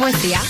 Poesía.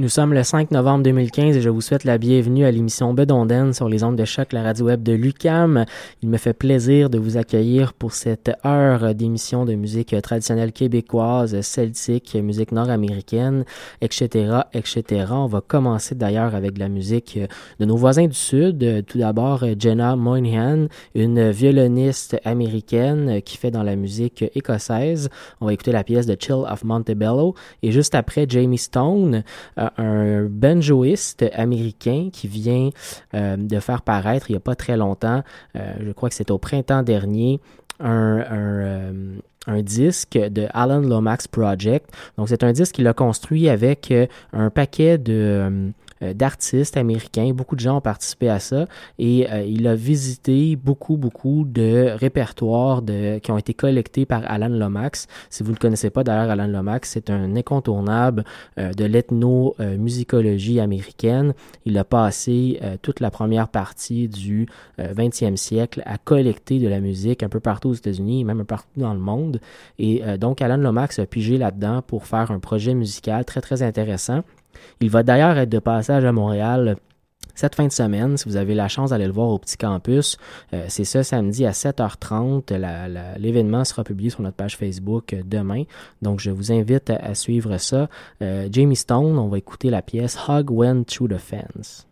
nous sommes le 5 novembre 2015 et je vous souhaite la bienvenue à l'émission Bedonden sur les ondes de choc, la radio web de Lucam. Il me fait plaisir de vous accueillir pour cette heure d'émission de musique traditionnelle québécoise, celtique, musique nord-américaine, etc., etc. On va commencer d'ailleurs avec la musique de nos voisins du Sud. Tout d'abord, Jenna Moynihan, une violoniste américaine qui fait dans la musique écossaise. On va écouter la pièce de Chill of Montebello et juste après, Jamie Stone, euh, un banjoiste américain qui vient euh, de faire paraître il n'y a pas très longtemps, euh, je crois que c'était au printemps dernier, un, un disque de Alan Lomax Project. Donc c'est un disque qu'il a construit avec un paquet de euh, d'artistes américains. Beaucoup de gens ont participé à ça et euh, il a visité beaucoup, beaucoup de répertoires de, qui ont été collectés par Alan Lomax. Si vous ne connaissez pas d'ailleurs Alan Lomax, c'est un incontournable euh, de l'ethnomusicologie américaine. Il a passé toute la première partie du 20e siècle à collecter de la musique un peu partout aux États-Unis et même partout dans le monde. Et donc Alan Lomax a pigé là-dedans pour faire un projet musical très, très intéressant. Il va d'ailleurs être de passage à Montréal cette fin de semaine, si vous avez la chance d'aller le voir au petit campus, euh, c'est ce samedi à 7h30. L'événement sera publié sur notre page Facebook euh, demain. Donc, je vous invite à, suivre ça. Euh, Jamie Stone, on va écouter la pièce Hug Went Through the Fence.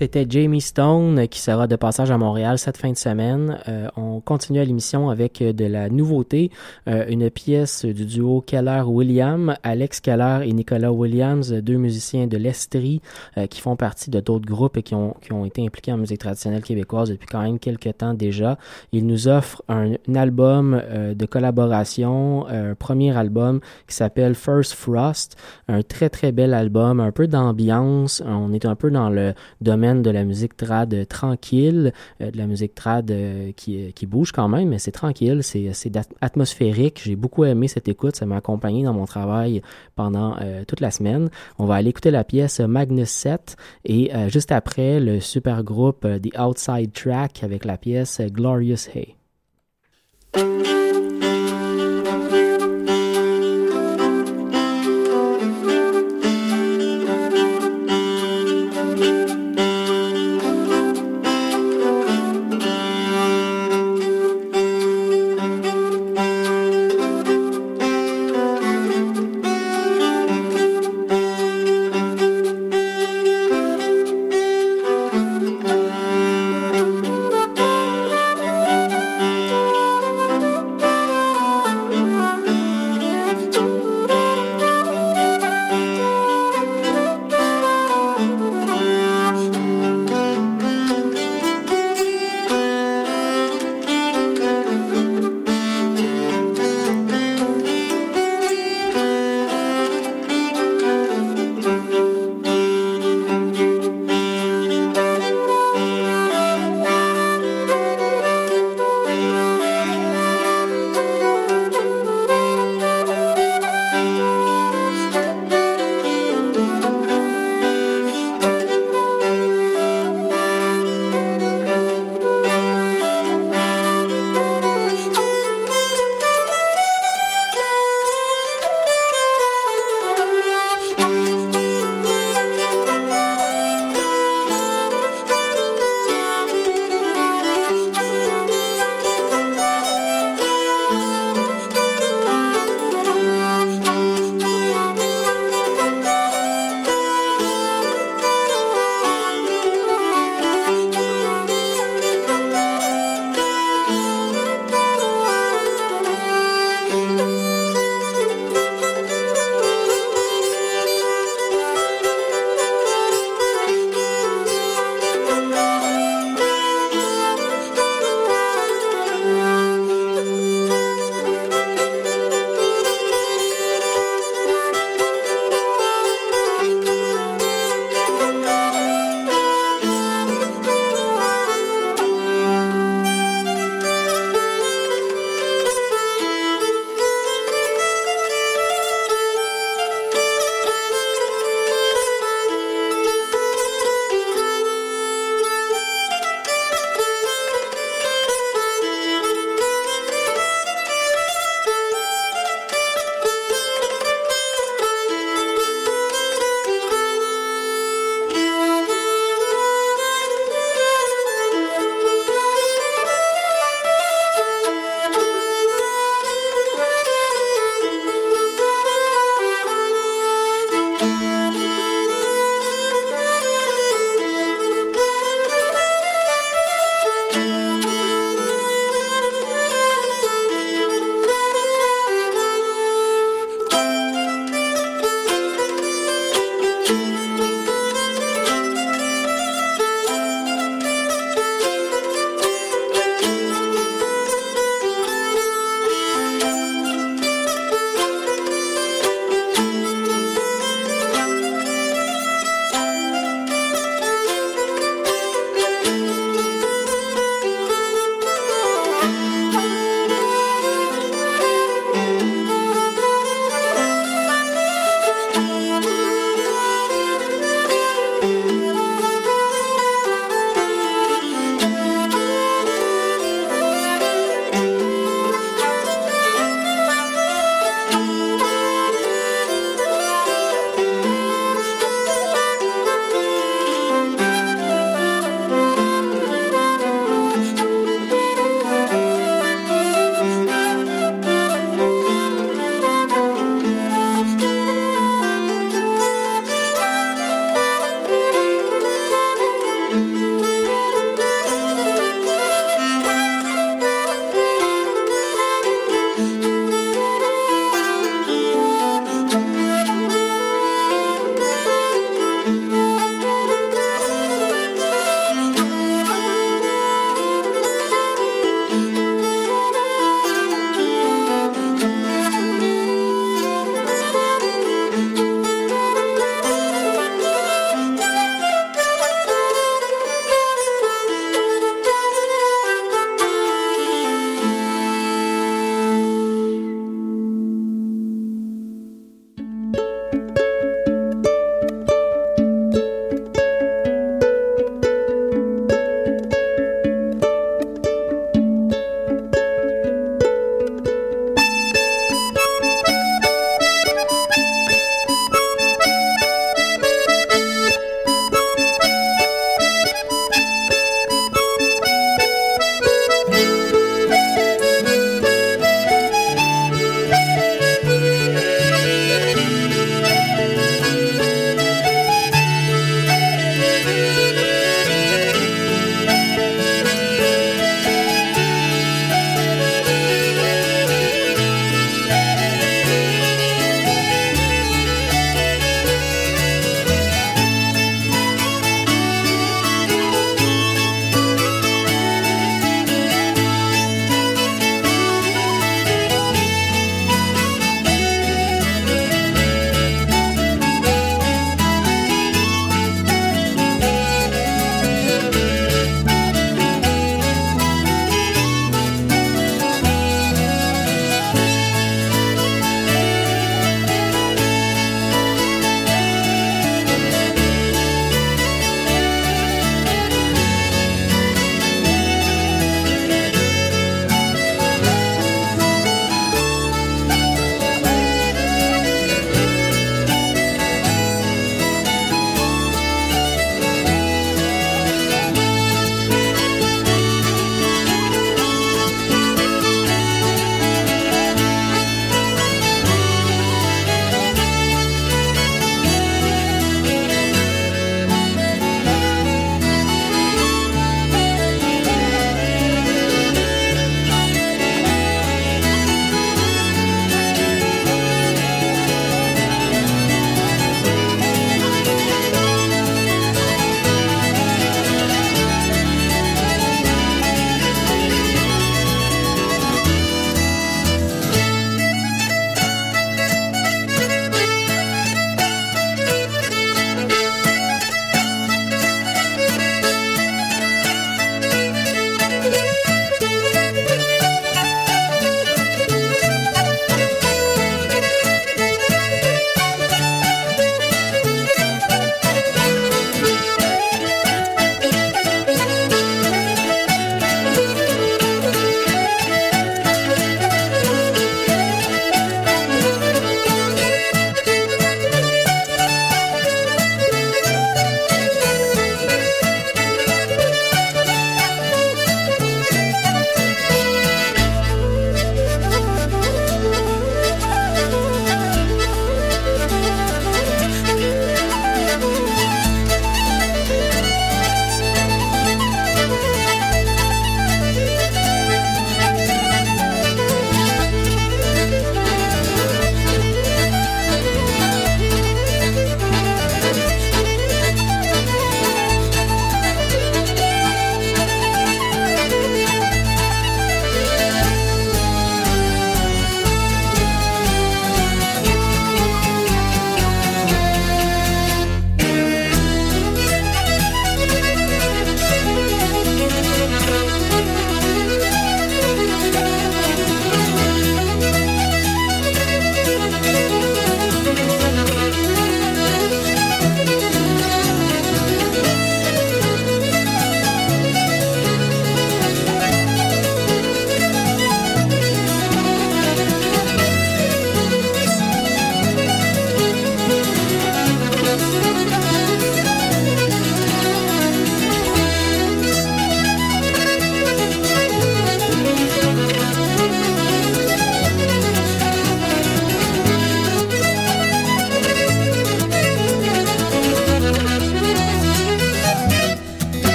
C'était Jamie Stone qui sera de passage à Montréal cette fin de semaine. Euh, on continue à l'émission avec de la nouveauté, euh, une pièce du duo Keller-William, Alex Keller et Nicolas Williams, deux musiciens de l'Estrie euh, qui font partie de d'autres groupes et qui ont, qui ont été impliqués en musique traditionnelle québécoise depuis quand même quelques temps déjà. Ils nous offrent un, album de collaboration, un premier album qui s'appelle First Frost, un très très bel album, un peu d'ambiance. On est un peu dans le domaine de la musique trad tranquille, euh, de la musique trad euh, qui, qui bouge quand même, mais c'est tranquille, c'est atmosphérique. J'ai beaucoup aimé cette écoute, ça m'a accompagné dans mon travail pendant euh, toute la semaine. On va aller écouter la pièce Magnus 7 et juste après le super groupe The Outside Track avec la pièce Glorious Hay.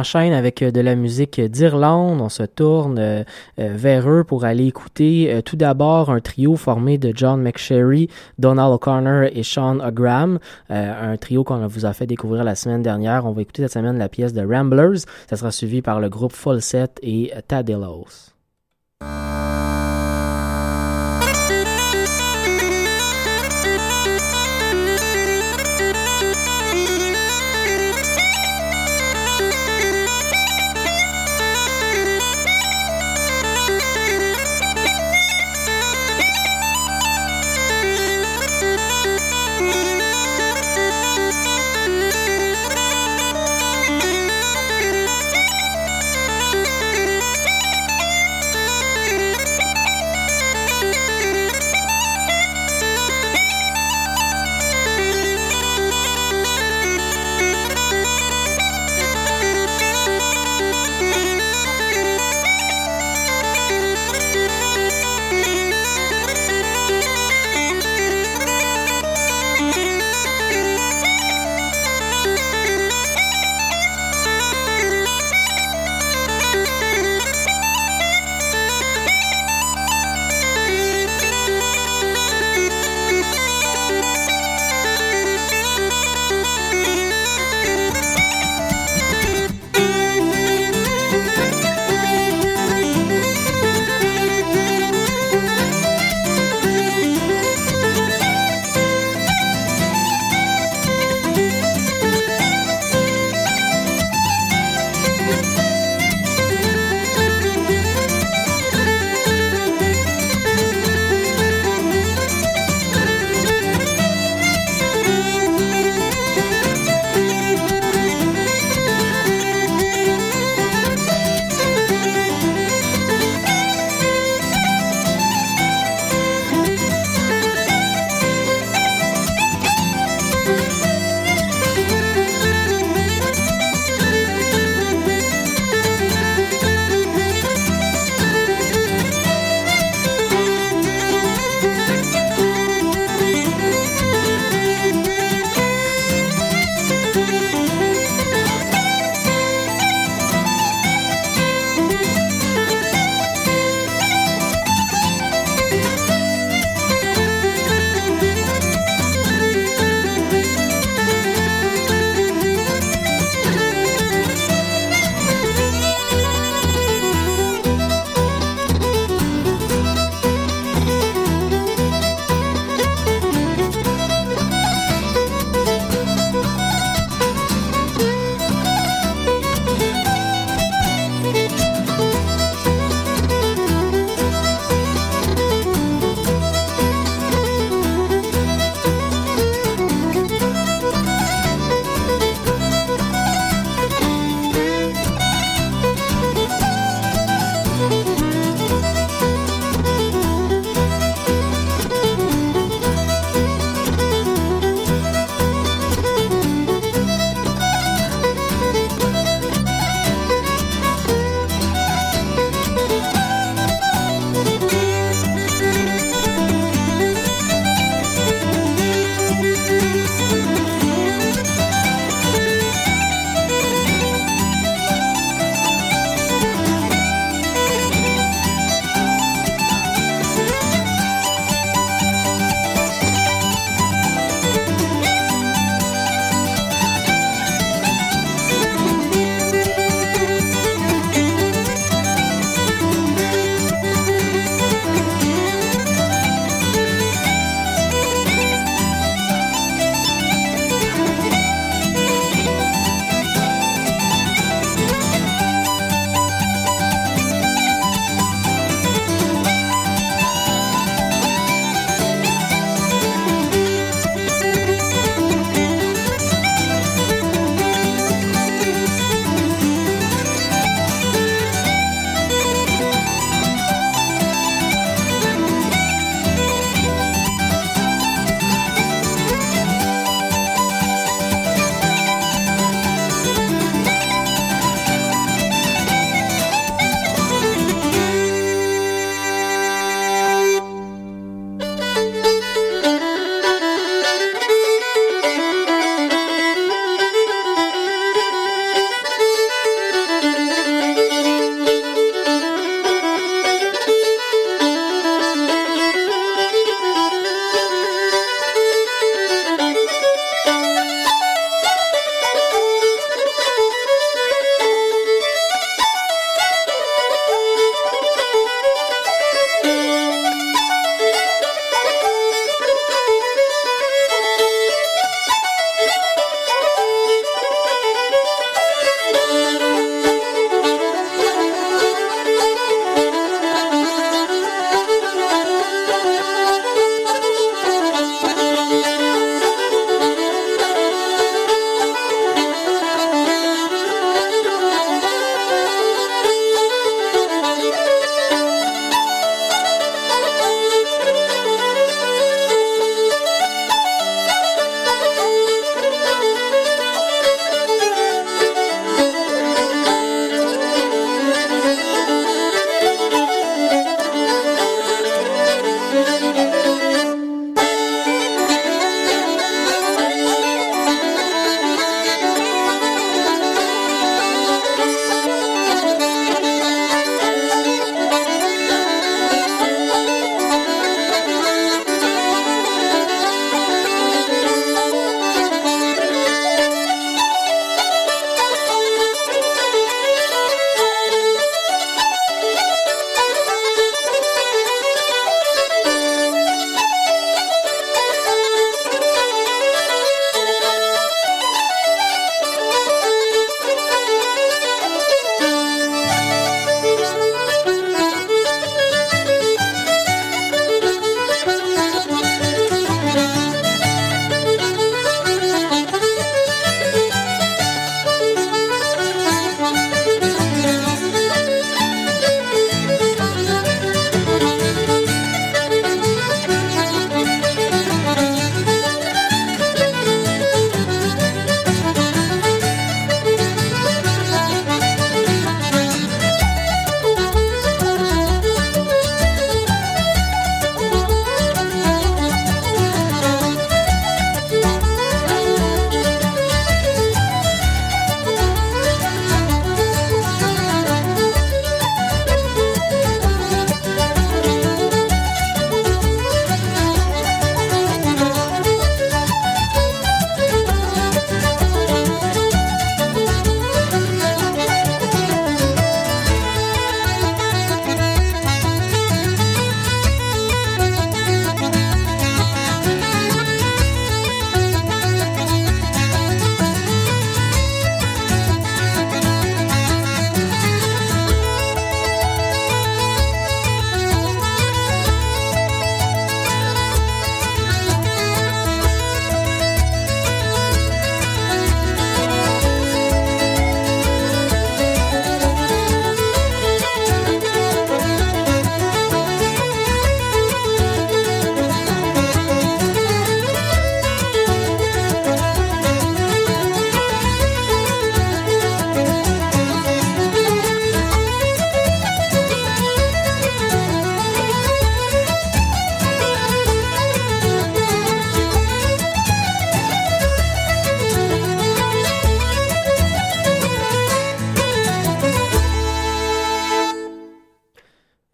Enchaîne avec de la musique d'Irlande. On se tourne vers eux pour aller écouter tout d'abord un trio formé de John McSherry, Donald O'Connor et Sean O'Graham. un trio qu'on vous a fait découvrir la semaine dernière. On va écouter cette semaine la pièce de Ramblers. Ça sera suivi par le groupe Set et Tadelos.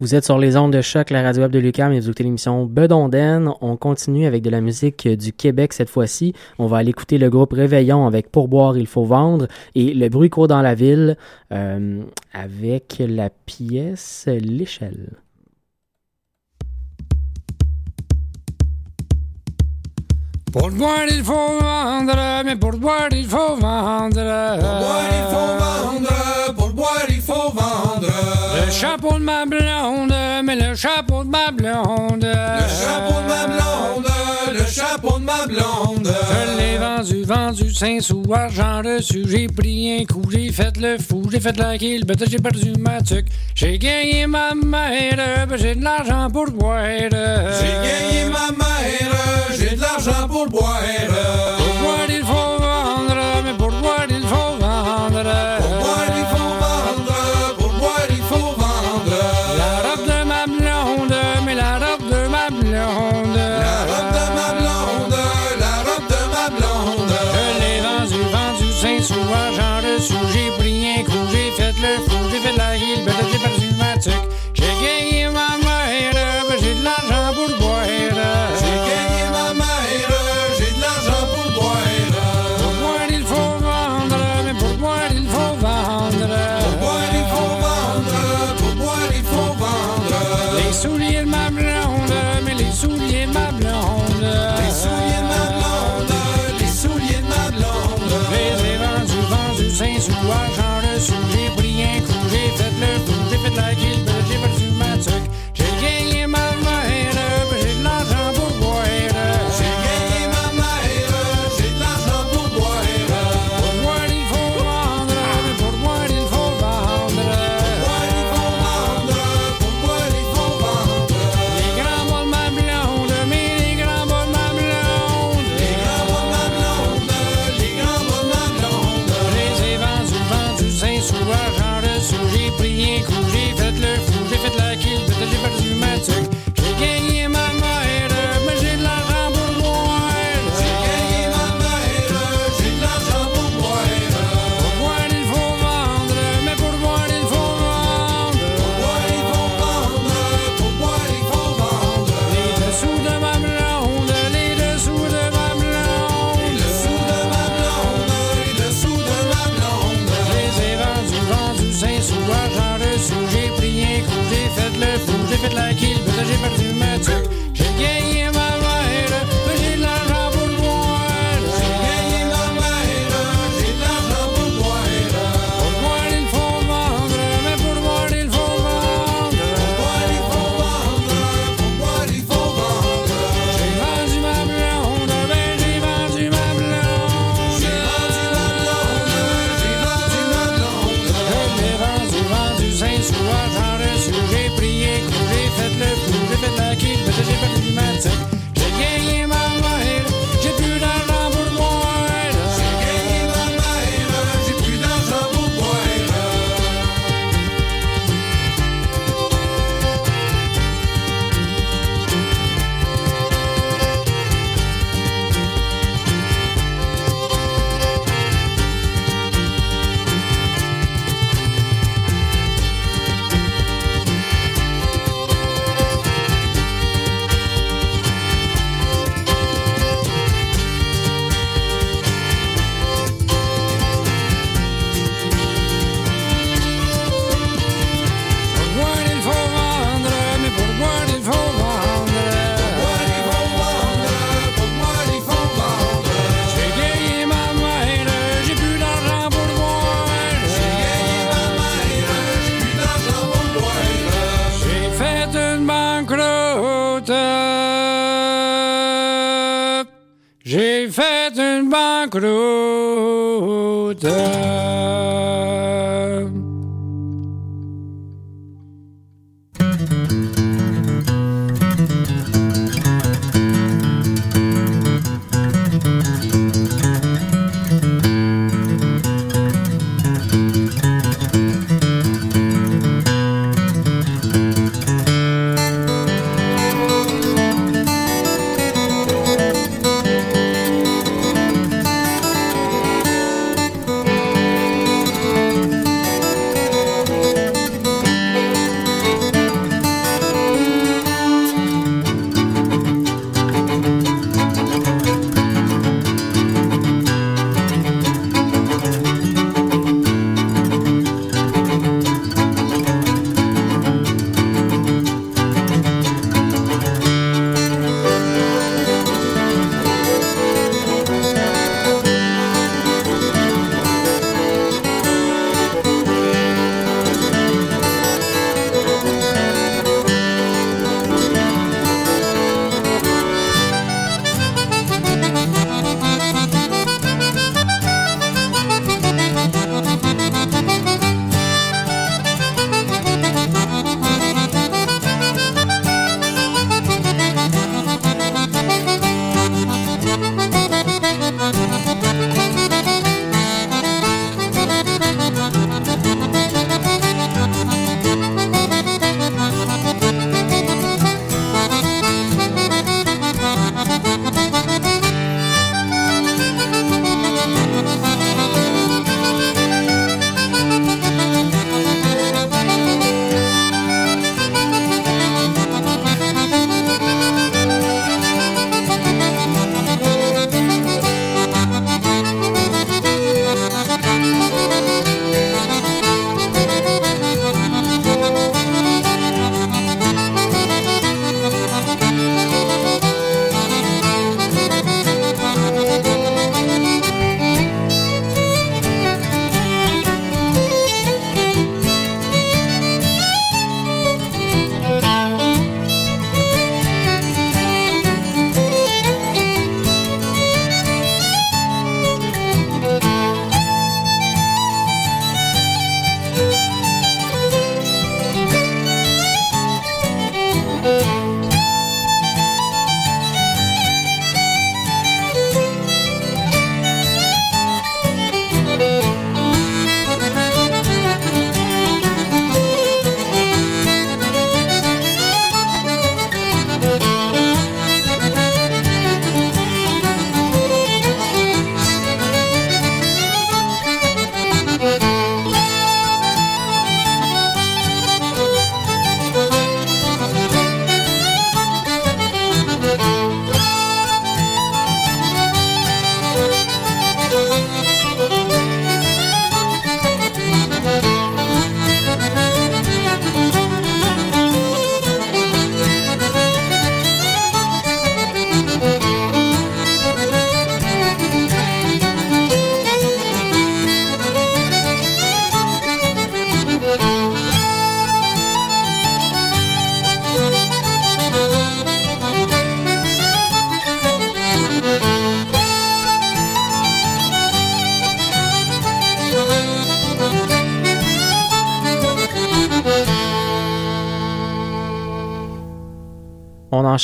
Vous êtes sur les ondes de choc, la radio web de Lucam et vous écoutez l'émission Bedonden. On continue avec de la musique du Québec cette fois-ci. On va aller écouter le groupe Réveillon avec Pourboire, il faut vendre et Le bruit court dans la ville euh, avec la pièce L'échelle. Pour boire, il faut vendre, mais pour boire, il faut vendre. Pour boire, il faut vendre, pour boire, il faut vendre. Le chapeau de ma blonde, mais le chapeau de ma blonde. Le chapeau de ma blonde blonde. Je l'ai vendu, vendu, 5 sous, argent reçu. J'ai pris un coup, j'ai fait le fou, j'ai fait la kill, ben j'ai perdu ma tuque. J'ai gagné ma mère, ben j'ai de l'argent pour boire. J'ai gagné ma mère, j'ai de l'argent pour boire.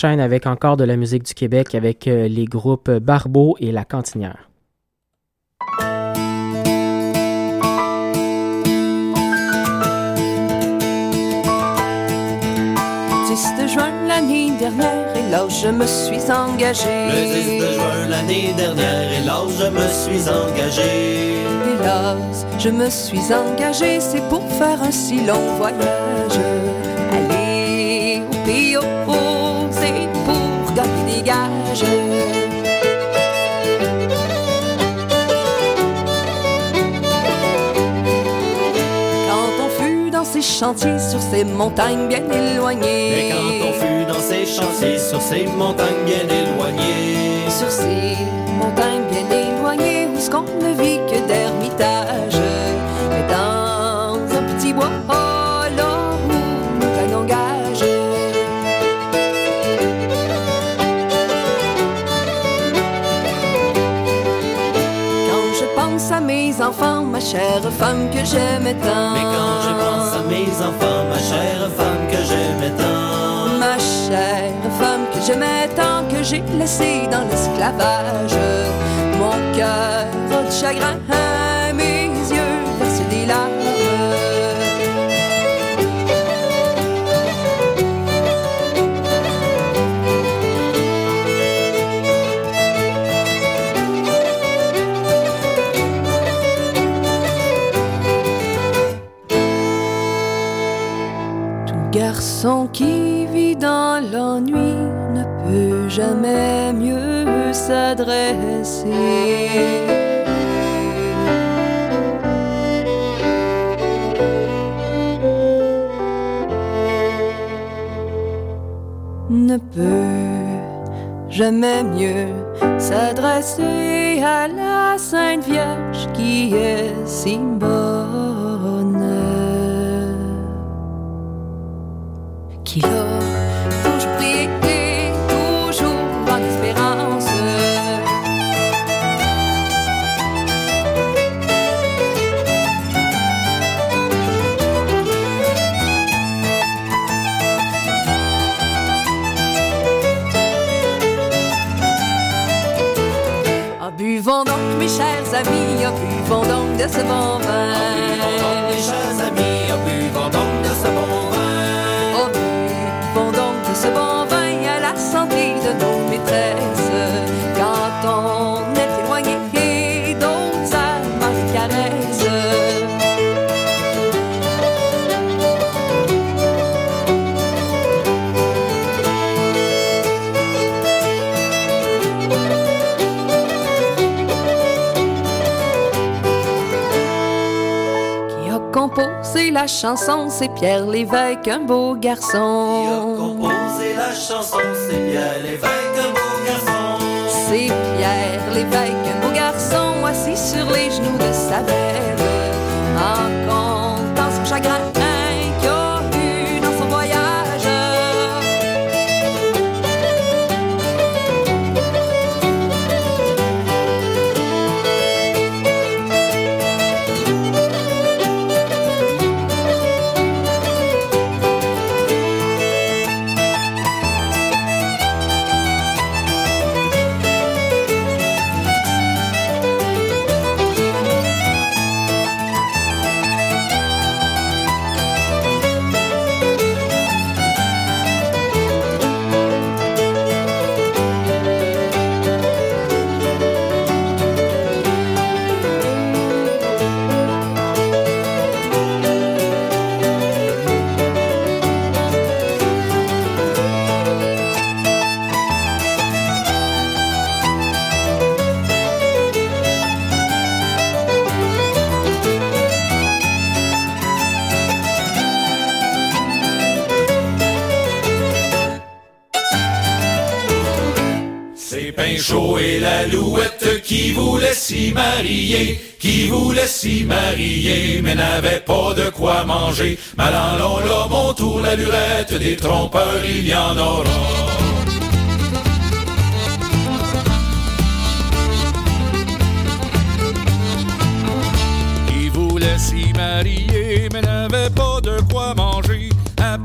Enchaîne avec encore de la musique du Québec avec euh, les groupes Barbeau et La Cantinière. 10 de juin l'année dernière et là je me suis engagé. Le 10 de juin l'année dernière et là je me suis engagé. Hélas, je me suis engagé, c'est pour faire un si long voyage. Chantiers sur ces montagnes bien éloignées. Mais quand on fut dans ces chantiers sur ces montagnes bien éloignées. Sur ces montagnes bien éloignées où ce qu'on ne vit que d'ermitage. Pense à mes enfants, ma chère femme que j'aimais tant. Mais quand je pense à mes enfants, ma chère femme que j'aimais tant. Ma chère femme que j'aimais tant que j'ai laissée dans l'esclavage. Mon cœur a de chagrin, garçon qui vit dans l'ennui ne peut jamais mieux s'adresser. Ne peut jamais mieux s'adresser à la Sainte Vierge qui est si buvons donc de ce bon vin. Mes chers amis, buvons donc de ce bon vin. Oh, buvons donc de ce bon vin à la santé de nos maîtresses. La chanson, c'est Pierre Lévesque, un beau Qui a garçon. composé la chanson, c'est Pierre Lévesque, un beau garçon. C'est Pierre Lévesque, un beau garçon, assis sur les genoux de sa belle, s'y marier, qui voulaient s'y marier, mais n'avaient pas de quoi manger. Malandon là, mon tour, la lurette, des trompeurs, il y en aura. Qui voulait s'y marier, mais n'avait pas de quoi manger.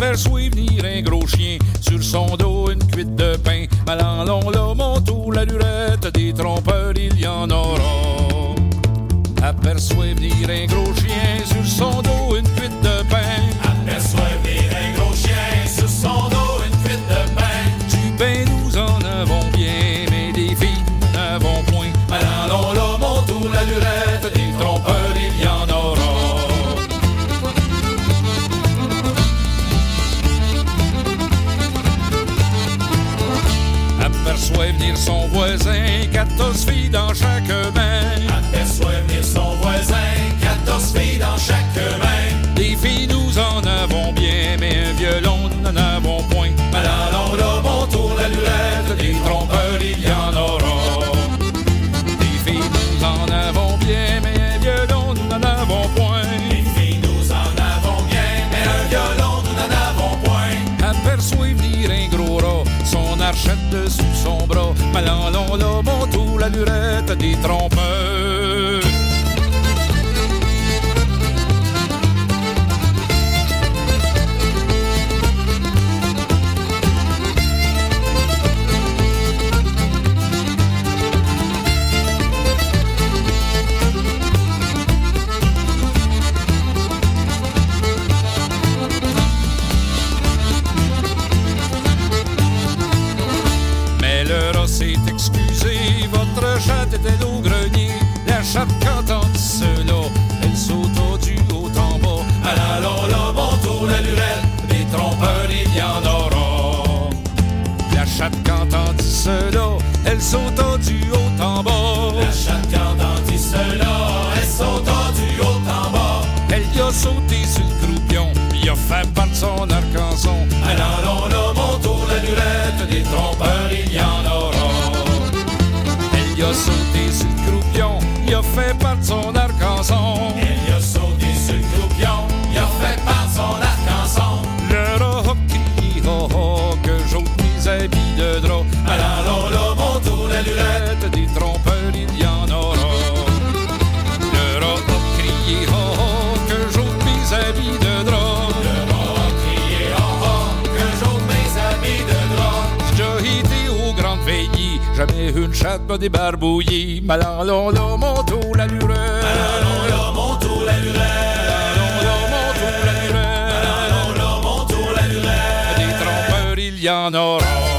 Aperçoit venir un gros chien, sur son dos une cuite de pain. Malandon, là, montou, la lurette, des trompeurs, il y en aura. Aperçoit venir un gros chien, sur son dos une cuite de dessus son bras. Malandon, là, montou, la lurette des trompeurs. La chatte, quand entendit cela, elle sauta du haut en bas. Allons là, montou, la lurette, des trompeurs, il y en aura. La chatte, entendit cela, elle sauta du haut en bas. La chatte, entendit cela, elle sauta du haut en bas. Elle y a sauté sur le croupion, puis a fait part m'a débarbouillé. Malandon, là, montou, la là, montou, la trompeurs, il y en aura.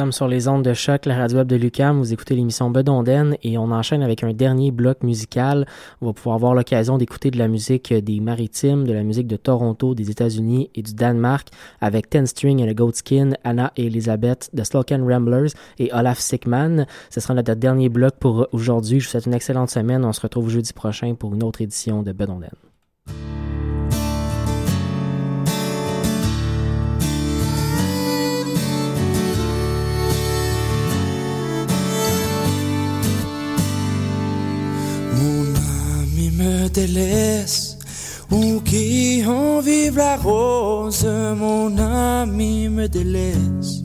Sommes sur les ondes de choc, la radio web de Lucam. Vous écoutez l'émission Bedonden et on enchaîne avec un dernier bloc musical. On va pouvoir avoir l'occasion d'écouter de la musique des Maritimes, de la musique de Toronto, des États-Unis et du Danemark avec Ten String and a Goatskin, Anna et Elizabeth, The Sloken Ramblers et Olaf Sickman. Ce sera notre dernier bloc pour aujourd'hui. Je vous souhaite une excellente semaine. On se retrouve jeudi prochain pour une autre édition de Bedonden. Délaisse, ou qui en vive la rose, mon ami me délaisse,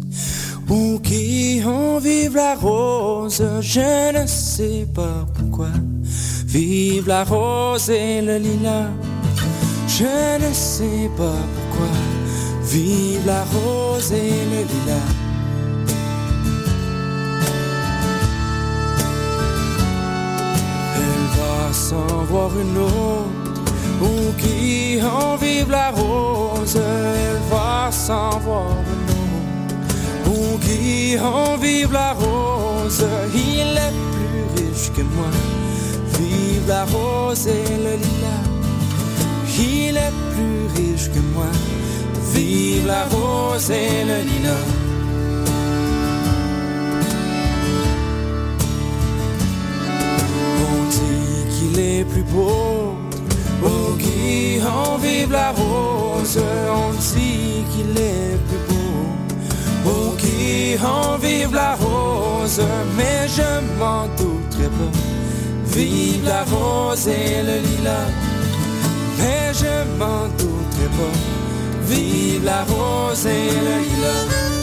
ou qui en vive la rose, je ne sais pas pourquoi. Vive la rose et le lilas, je ne sais pas pourquoi. Vive la rose et le lilas. S'en voir une autre, ou qui en vive la rose. Elle va s'en voir une autre, ou qui en vive la rose. Il est plus riche que moi. Vive la rose et le lilas. Il est plus riche que moi. Vive la rose et le lilas. Vôtre. Oh, qui en vive la rose, on dit qu'il est plus beau. Oh, qui en vive la rose, mais je m'en douterai pas. Vive la rose et le lilas, mais je m'en douterai pas. Vive la rose et le lilas.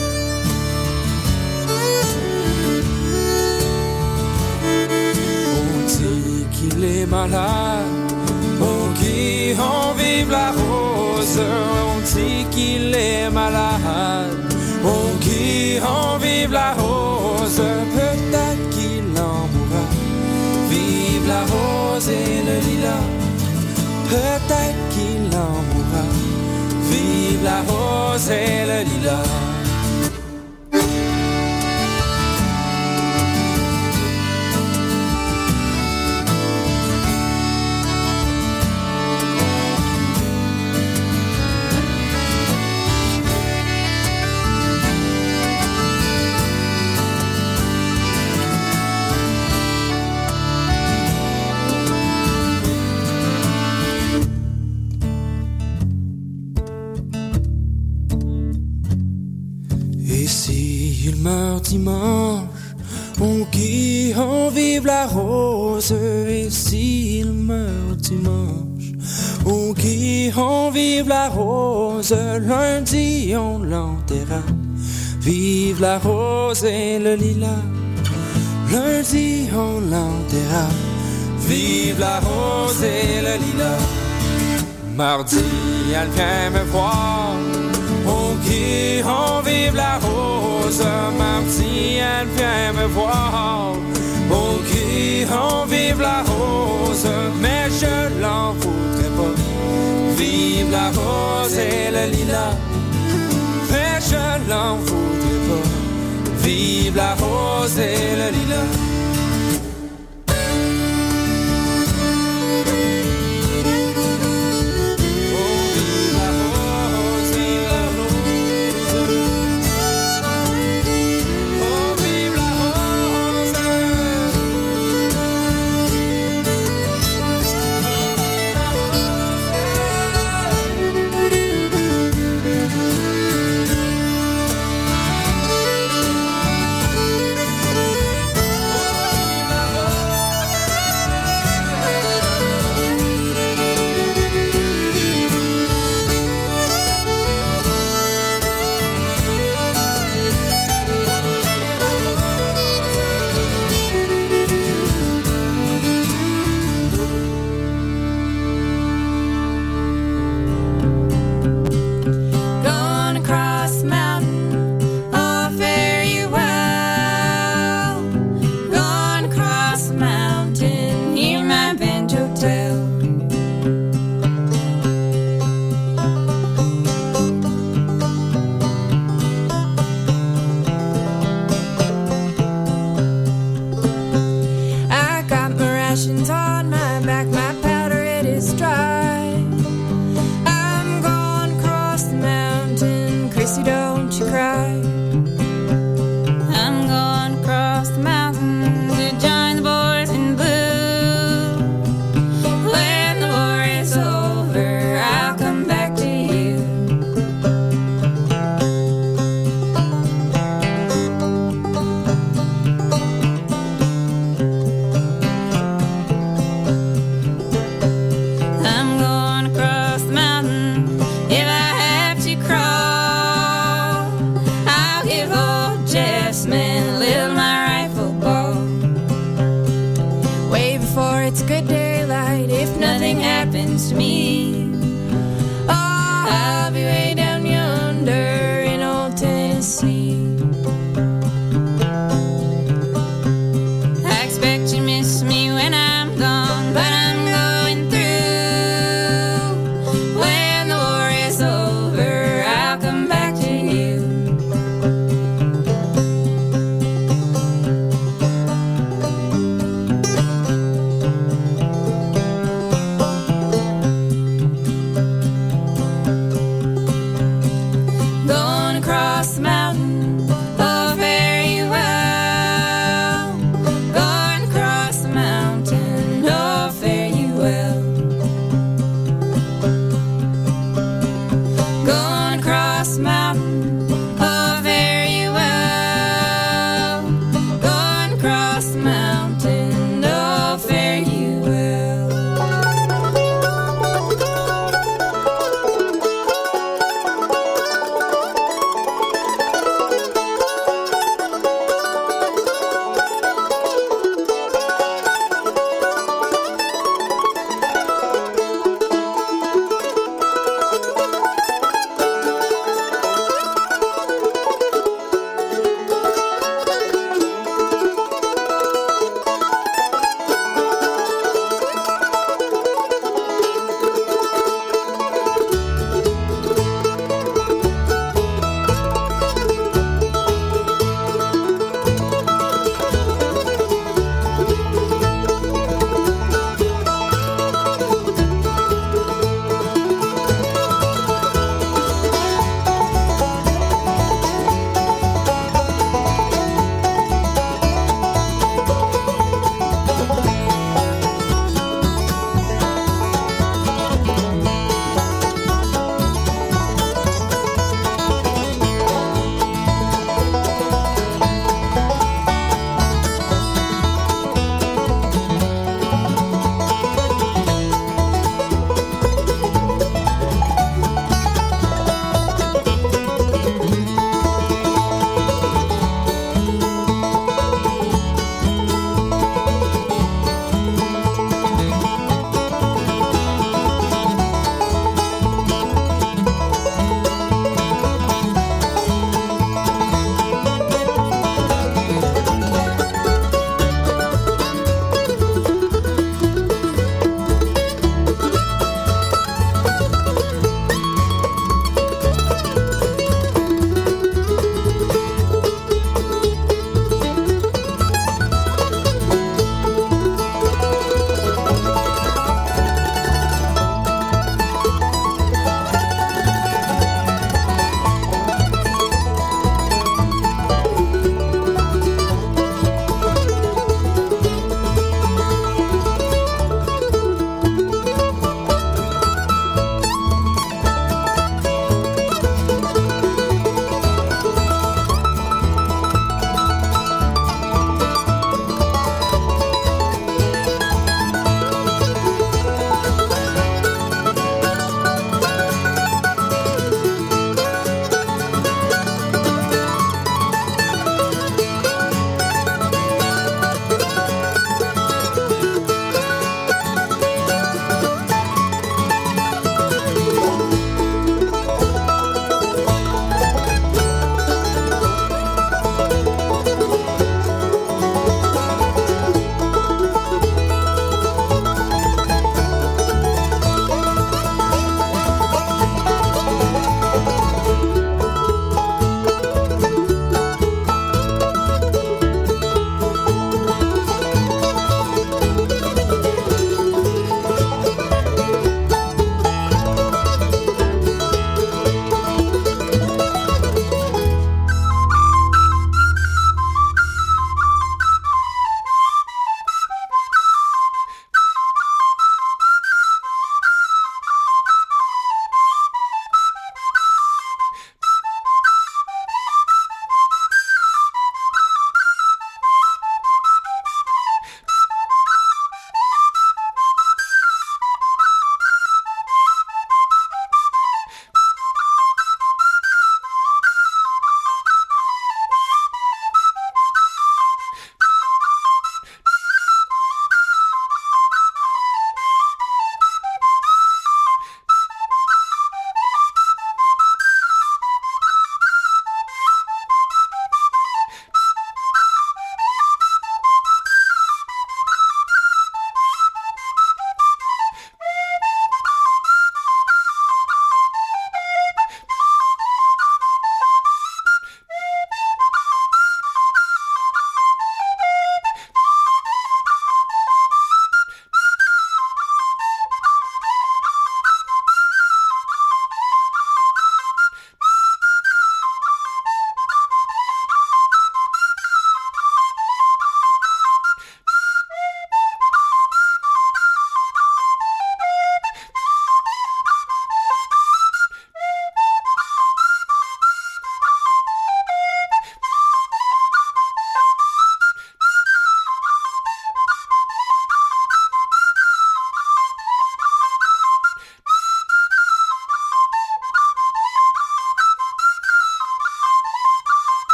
Qu'il est malade, oh qui en vive la rose. On dit qu'il est malade, oh qui en vive la rose. Peut-être qu'il en mourra. Vive la rose et le lilas. Peut-être qu'il en mourra. Vive la rose et le lilas. Dimanche, on qui en vive la rose. Et s'il meurt dimanche, on qui en vive la rose. Lundi, on l'enterra. Vive la rose et le lilas. Lundi, on l'enterra. Vive la rose et le lilas. Mardi, elle vient me voir. En vive la rose, mardi, elle vient me voir. Qui en vive la rose, mais je l'en voudrais pas. Vive la rose et le lilas, mais je l'en voudrais pas. Vive la rose et le lilas.